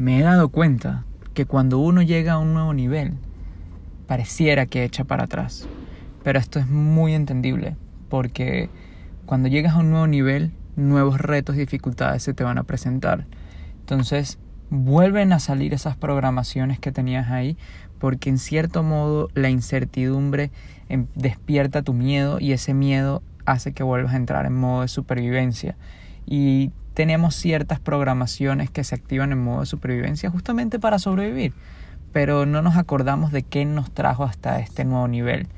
me he dado cuenta que cuando uno llega a un nuevo nivel, pareciera que echa para atrás. Pero esto es muy entendible, porque cuando llegas a un nuevo nivel, nuevos retos y dificultades se te van a presentar. Entonces, vuelven a salir esas programaciones que tenías ahí, porque en cierto modo la incertidumbre em, despierta tu miedo y ese miedo hace que vuelvas a entrar en modo de supervivencia. Y tenemos ciertas programaciones que se activan en modo de supervivencia justamente para sobrevivir, pero no nos acordamos de qué nos trajo hasta este nuevo nivel.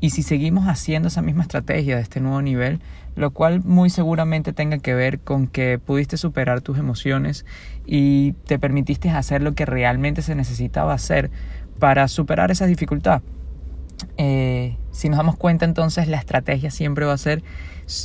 Y si seguimos haciendo esa misma estrategia de este nuevo nivel, lo cual muy seguramente tenga que ver con que pudiste superar tus emociones y te permitiste hacer lo que realmente se necesitaba hacer para superar esa dificultad. Eh, si nos damos cuenta entonces la estrategia siempre va a ser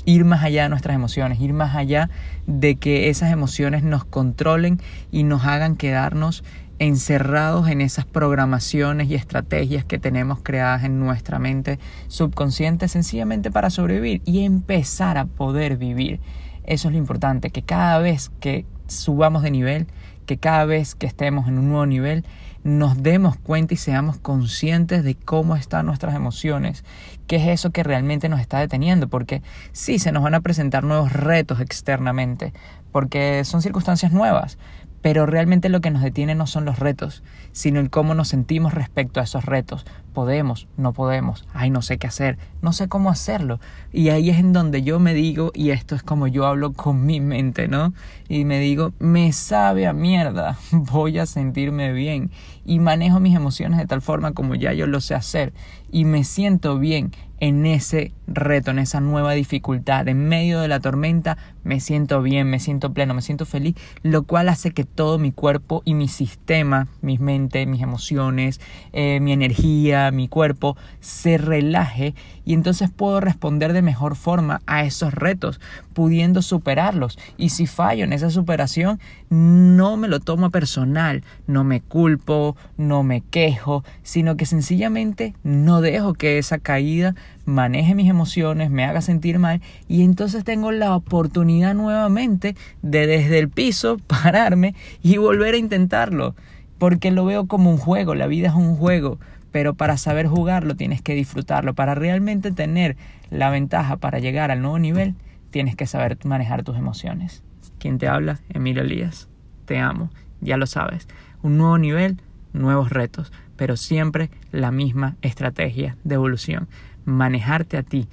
ir más allá de nuestras emociones, ir más allá de que esas emociones nos controlen y nos hagan quedarnos encerrados en esas programaciones y estrategias que tenemos creadas en nuestra mente subconsciente sencillamente para sobrevivir y empezar a poder vivir. Eso es lo importante, que cada vez que subamos de nivel, que cada vez que estemos en un nuevo nivel, nos demos cuenta y seamos conscientes de cómo están nuestras emociones, qué es eso que realmente nos está deteniendo, porque sí, se nos van a presentar nuevos retos externamente, porque son circunstancias nuevas, pero realmente lo que nos detiene no son los retos, sino el cómo nos sentimos respecto a esos retos. Podemos, no podemos, ay, no sé qué hacer, no sé cómo hacerlo. Y ahí es en donde yo me digo, y esto es como yo hablo con mi mente, ¿no? Y me digo, me sabe a mierda, voy a sentirme bien. Y manejo mis emociones de tal forma como ya yo lo sé hacer. Y me siento bien en ese reto, en esa nueva dificultad, en medio de la tormenta, me siento bien, me siento pleno, me siento feliz, lo cual hace que todo mi cuerpo y mi sistema, mi mente, mis emociones, eh, mi energía, mi cuerpo, se relaje y entonces puedo responder de mejor forma a esos retos, pudiendo superarlos. Y si fallo en esa superación, no me lo tomo personal, no me culpo, no me quejo, sino que sencillamente no dejo que esa caída maneje mis emociones, me haga sentir mal y entonces tengo la oportunidad nuevamente de desde el piso pararme y volver a intentarlo, porque lo veo como un juego, la vida es un juego, pero para saber jugarlo tienes que disfrutarlo, para realmente tener la ventaja para llegar al nuevo nivel, tienes que saber manejar tus emociones. ¿Quién te habla? Emilio Elías. Te amo, ya lo sabes. Un nuevo nivel, nuevos retos, pero siempre la misma estrategia de evolución. Manejarte a ti,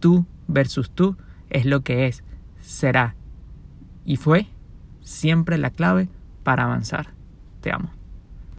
tú versus tú, es lo que es, será y fue siempre la clave para avanzar. Te amo.